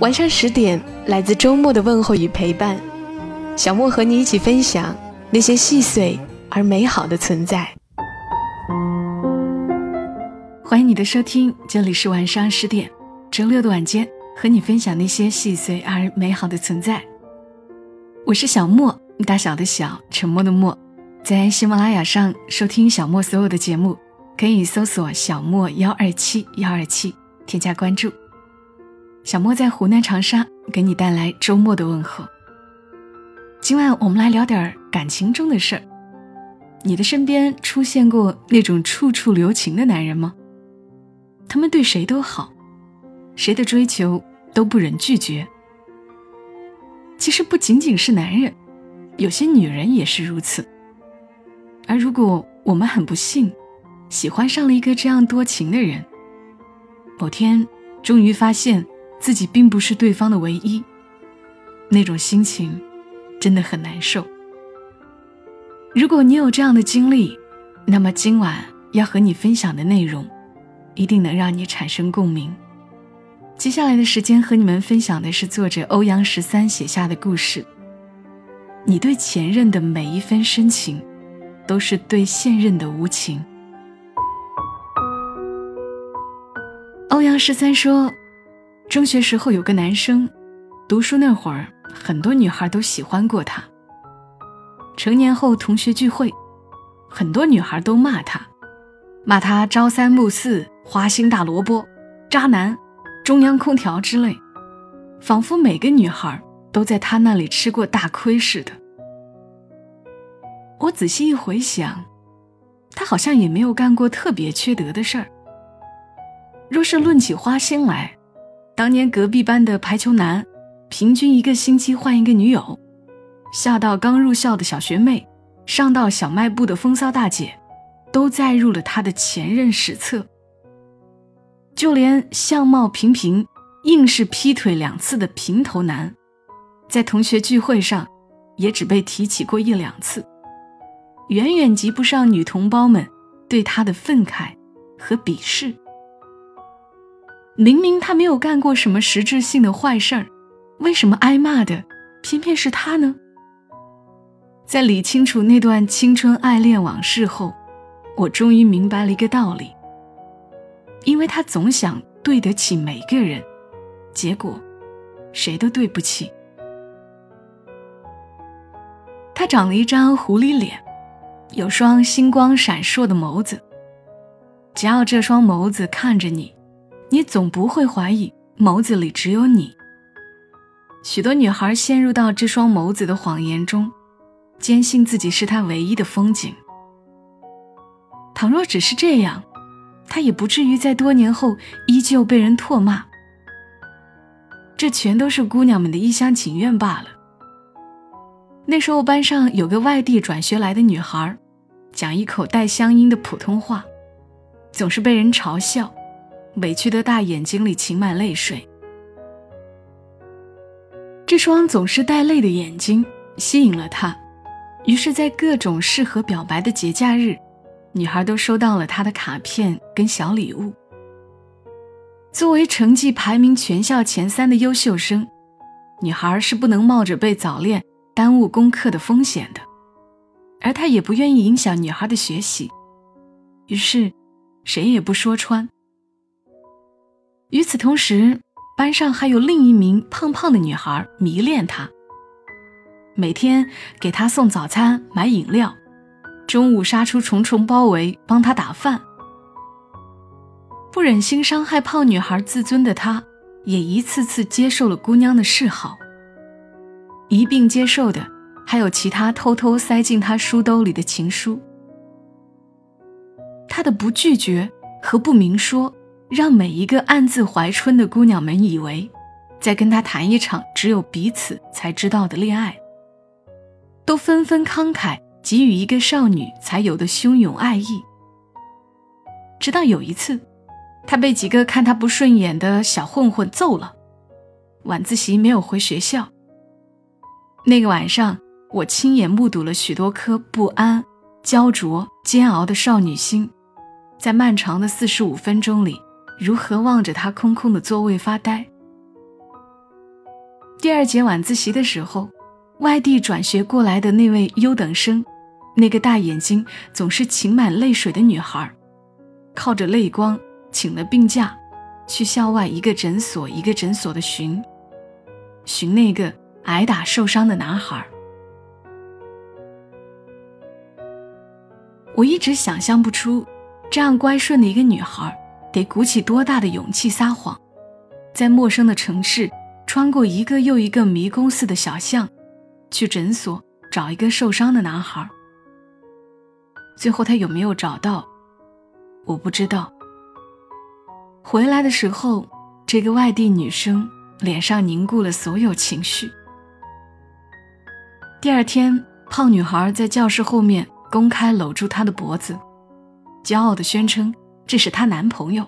晚上十点，来自周末的问候与陪伴，小莫和你一起分享那些细碎而美好的存在。欢迎你的收听，这里是晚上十点，周六的晚间，和你分享那些细碎而美好的存在。我是小莫，大小的小，沉默的默，在喜马拉雅上收听小莫所有的节目，可以搜索“小莫幺二七幺二七”，添加关注。小莫在湖南长沙给你带来周末的问候。今晚我们来聊点感情中的事儿。你的身边出现过那种处处留情的男人吗？他们对谁都好，谁的追求都不忍拒绝。其实不仅仅是男人，有些女人也是如此。而如果我们很不幸，喜欢上了一个这样多情的人，某天终于发现。自己并不是对方的唯一，那种心情真的很难受。如果你有这样的经历，那么今晚要和你分享的内容，一定能让你产生共鸣。接下来的时间和你们分享的是作者欧阳十三写下的故事。你对前任的每一分深情，都是对现任的无情。欧阳十三说。中学时候有个男生，读书那会儿很多女孩都喜欢过他。成年后同学聚会，很多女孩都骂他，骂他朝三暮四、花心大萝卜、渣男、中央空调之类，仿佛每个女孩都在他那里吃过大亏似的。我仔细一回想，他好像也没有干过特别缺德的事儿。若是论起花心来，当年隔壁班的排球男，平均一个星期换一个女友；下到刚入校的小学妹，上到小卖部的风骚大姐，都载入了他的前任史册。就连相貌平平、硬是劈腿两次的平头男，在同学聚会上，也只被提起过一两次，远远及不上女同胞们对他的愤慨和鄙视。明明他没有干过什么实质性的坏事儿，为什么挨骂的偏偏是他呢？在理清楚那段青春爱恋往事后，我终于明白了一个道理：因为他总想对得起每个人，结果谁都对不起。他长了一张狐狸脸，有双星光闪烁的眸子，只要这双眸子看着你。你总不会怀疑眸子里只有你。许多女孩陷入到这双眸子的谎言中，坚信自己是他唯一的风景。倘若只是这样，他也不至于在多年后依旧被人唾骂。这全都是姑娘们的一厢情愿罢了。那时候班上有个外地转学来的女孩，讲一口带乡音的普通话，总是被人嘲笑。委屈的大眼睛里噙满泪水，这双总是带泪的眼睛吸引了他，于是，在各种适合表白的节假日，女孩都收到了他的卡片跟小礼物。作为成绩排名全校前三的优秀生，女孩是不能冒着被早恋耽误功课的风险的，而他也不愿意影响女孩的学习，于是，谁也不说穿。与此同时，班上还有另一名胖胖的女孩迷恋他，每天给他送早餐、买饮料，中午杀出重重包围帮他打饭。不忍心伤害胖女孩自尊的他，也一次次接受了姑娘的示好。一并接受的还有其他偷偷塞进他书兜里的情书。他的不拒绝和不明说。让每一个暗自怀春的姑娘们以为，在跟他谈一场只有彼此才知道的恋爱，都纷纷慷慨给予一个少女才有的汹涌爱意。直到有一次，他被几个看他不顺眼的小混混揍了，晚自习没有回学校。那个晚上，我亲眼目睹了许多颗不安、焦灼、煎熬的少女心，在漫长的四十五分钟里，如何望着他空空的座位发呆。第二节晚自习的时候，外地转学过来的那位优等生，那个大眼睛总是噙满泪水的女孩，靠着泪光请了病假，去校外一个诊所一个诊所的寻，寻那个挨打受伤的男孩。我一直想象不出，这样乖顺的一个女孩，得鼓起多大的勇气撒谎，在陌生的城市。穿过一个又一个迷宫似的小巷，去诊所找一个受伤的男孩。最后他有没有找到，我不知道。回来的时候，这个外地女生脸上凝固了所有情绪。第二天，胖女孩在教室后面公开搂住他的脖子，骄傲地宣称这是她男朋友。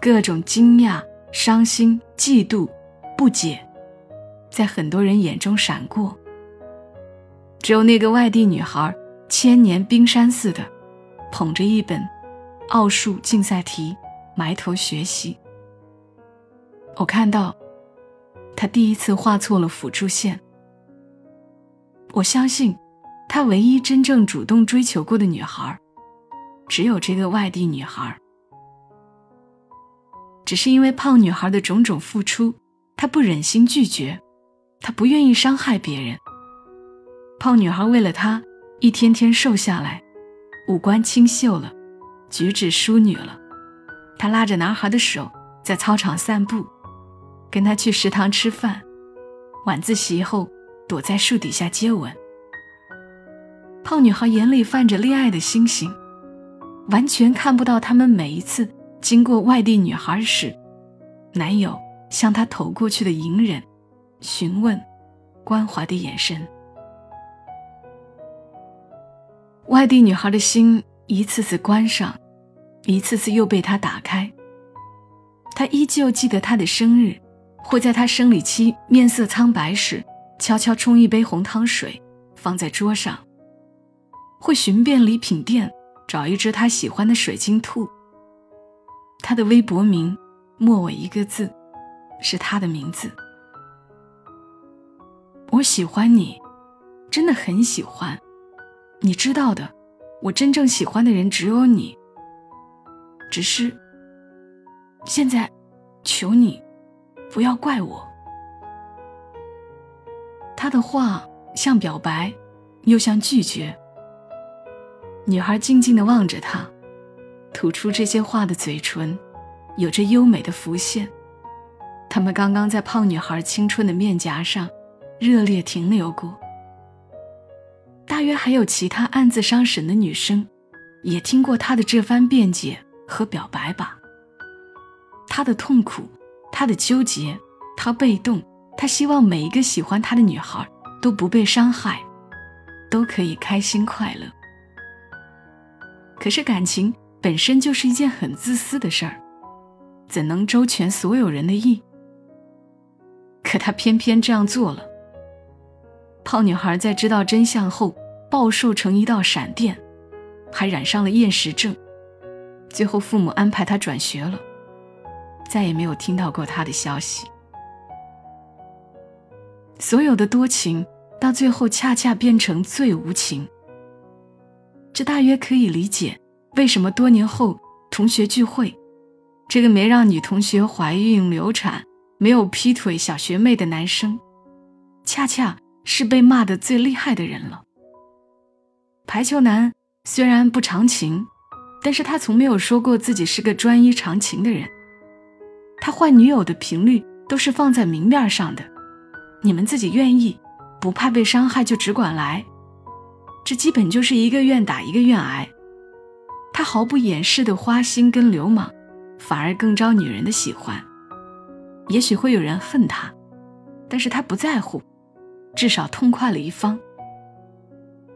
各种惊讶、伤心、嫉妒。不解，在很多人眼中闪过。只有那个外地女孩，千年冰山似的，捧着一本奥数竞赛题，埋头学习。我看到，她第一次画错了辅助线。我相信，她唯一真正主动追求过的女孩，只有这个外地女孩。只是因为胖女孩的种种付出。他不忍心拒绝，他不愿意伤害别人。胖女孩为了他，一天天瘦下来，五官清秀了，举止淑女了。她拉着男孩的手，在操场散步，跟他去食堂吃饭，晚自习后躲在树底下接吻。胖女孩眼里泛着恋爱的星星，完全看不到他们每一次经过外地女孩时，男友。向她投过去的隐忍、询问、关怀的眼神，外地女孩的心一次次关上，一次次又被他打开。他依旧记得他的生日，会在她生理期面色苍白时，悄悄冲一杯红糖水放在桌上，会寻遍礼品店找一只他喜欢的水晶兔。他的微博名末尾一个字。是他的名字。我喜欢你，真的很喜欢。你知道的，我真正喜欢的人只有你。只是，现在，求你，不要怪我。他的话像表白，又像拒绝。女孩静静地望着他，吐出这些话的嘴唇，有着优美的浮现。他们刚刚在胖女孩青春的面颊上热烈停留过，大约还有其他暗自伤神的女生，也听过他的这番辩解和表白吧。他的痛苦，他的纠结，他被动，他希望每一个喜欢他的女孩都不被伤害，都可以开心快乐。可是感情本身就是一件很自私的事儿，怎能周全所有人的意？可他偏偏这样做了。胖女孩在知道真相后暴瘦成一道闪电，还染上了厌食症。最后父母安排她转学了，再也没有听到过她的消息。所有的多情，到最后恰恰变成最无情。这大约可以理解为什么多年后同学聚会，这个没让女同学怀孕流产。没有劈腿小学妹的男生，恰恰是被骂的最厉害的人了。排球男虽然不长情，但是他从没有说过自己是个专一长情的人。他换女友的频率都是放在明面上的，你们自己愿意，不怕被伤害就只管来。这基本就是一个愿打一个愿挨。他毫不掩饰的花心跟流氓，反而更招女人的喜欢。也许会有人恨他，但是他不在乎，至少痛快了一方。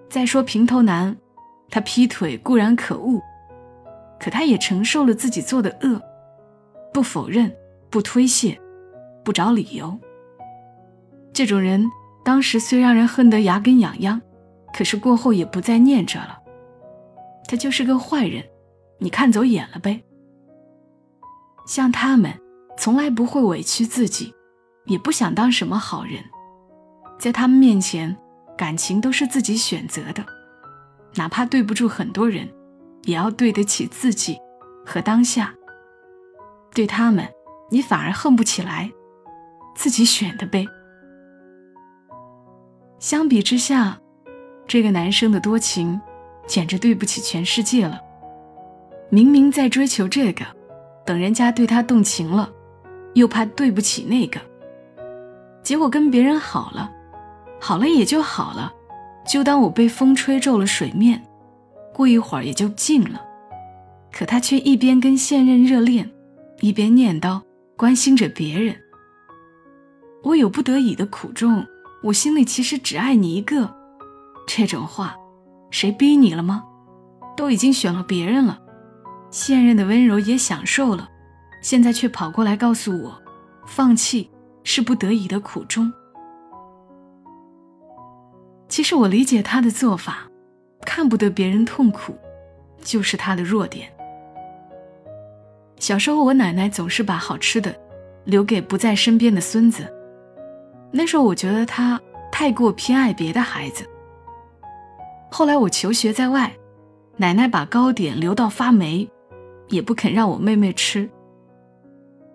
再说平头男，他劈腿固然可恶，可他也承受了自己做的恶，不否认，不推卸，不找理由。这种人当时虽让人恨得牙根痒痒，可是过后也不再念着了。他就是个坏人，你看走眼了呗。像他们，从来不会委屈自己，也不想当什么好人，在他们面前。感情都是自己选择的，哪怕对不住很多人，也要对得起自己和当下。对他们，你反而恨不起来，自己选的呗。相比之下，这个男生的多情，简直对不起全世界了。明明在追求这个，等人家对他动情了，又怕对不起那个，结果跟别人好了。好了也就好了，就当我被风吹皱了水面，过一会儿也就静了。可他却一边跟现任热恋，一边念叨关心着别人。我有不得已的苦衷，我心里其实只爱你一个。这种话，谁逼你了吗？都已经选了别人了，现任的温柔也享受了，现在却跑过来告诉我，放弃是不得已的苦衷。其实我理解他的做法，看不得别人痛苦，就是他的弱点。小时候，我奶奶总是把好吃的留给不在身边的孙子，那时候我觉得她太过偏爱别的孩子。后来我求学在外，奶奶把糕点留到发霉，也不肯让我妹妹吃。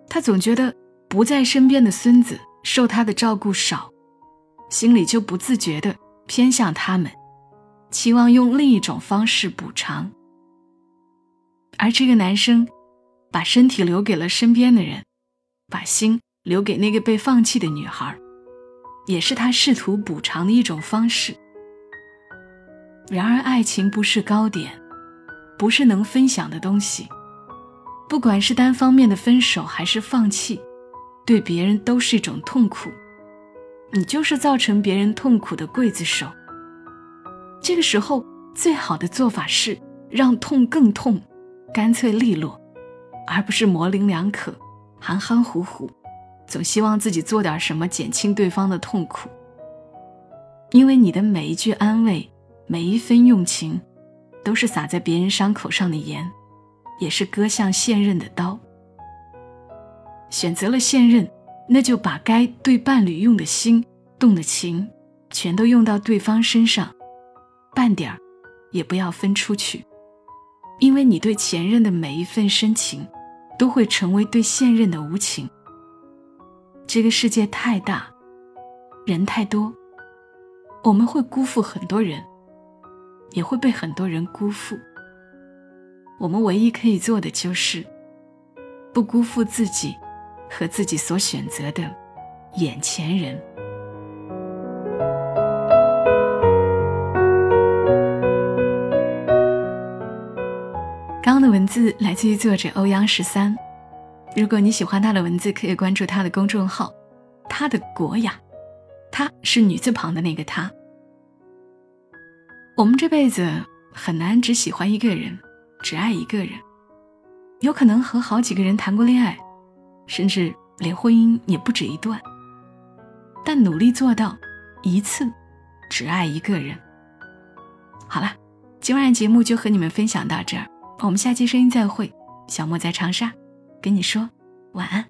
她总觉得不在身边的孙子受她的照顾少，心里就不自觉的。偏向他们，期望用另一种方式补偿。而这个男生，把身体留给了身边的人，把心留给那个被放弃的女孩，也是他试图补偿的一种方式。然而，爱情不是糕点，不是能分享的东西。不管是单方面的分手还是放弃，对别人都是一种痛苦。你就是造成别人痛苦的刽子手。这个时候，最好的做法是让痛更痛，干脆利落，而不是模棱两可、含含糊糊，总希望自己做点什么减轻对方的痛苦。因为你的每一句安慰，每一分用情，都是洒在别人伤口上的盐，也是割向现任的刀。选择了现任。那就把该对伴侣用的心、动的情，全都用到对方身上，半点儿也不要分出去，因为你对前任的每一份深情，都会成为对现任的无情。这个世界太大，人太多，我们会辜负很多人，也会被很多人辜负。我们唯一可以做的就是，不辜负自己。和自己所选择的眼前人。刚刚的文字来自于作者欧阳十三。如果你喜欢他的文字，可以关注他的公众号“他的国雅”，他是女字旁的那个他。我们这辈子很难只喜欢一个人，只爱一个人，有可能和好几个人谈过恋爱。甚至连婚姻也不止一段，但努力做到一次只爱一个人。好了，今晚的节目就和你们分享到这儿，我们下期声音再会。小莫在长沙，跟你说晚安。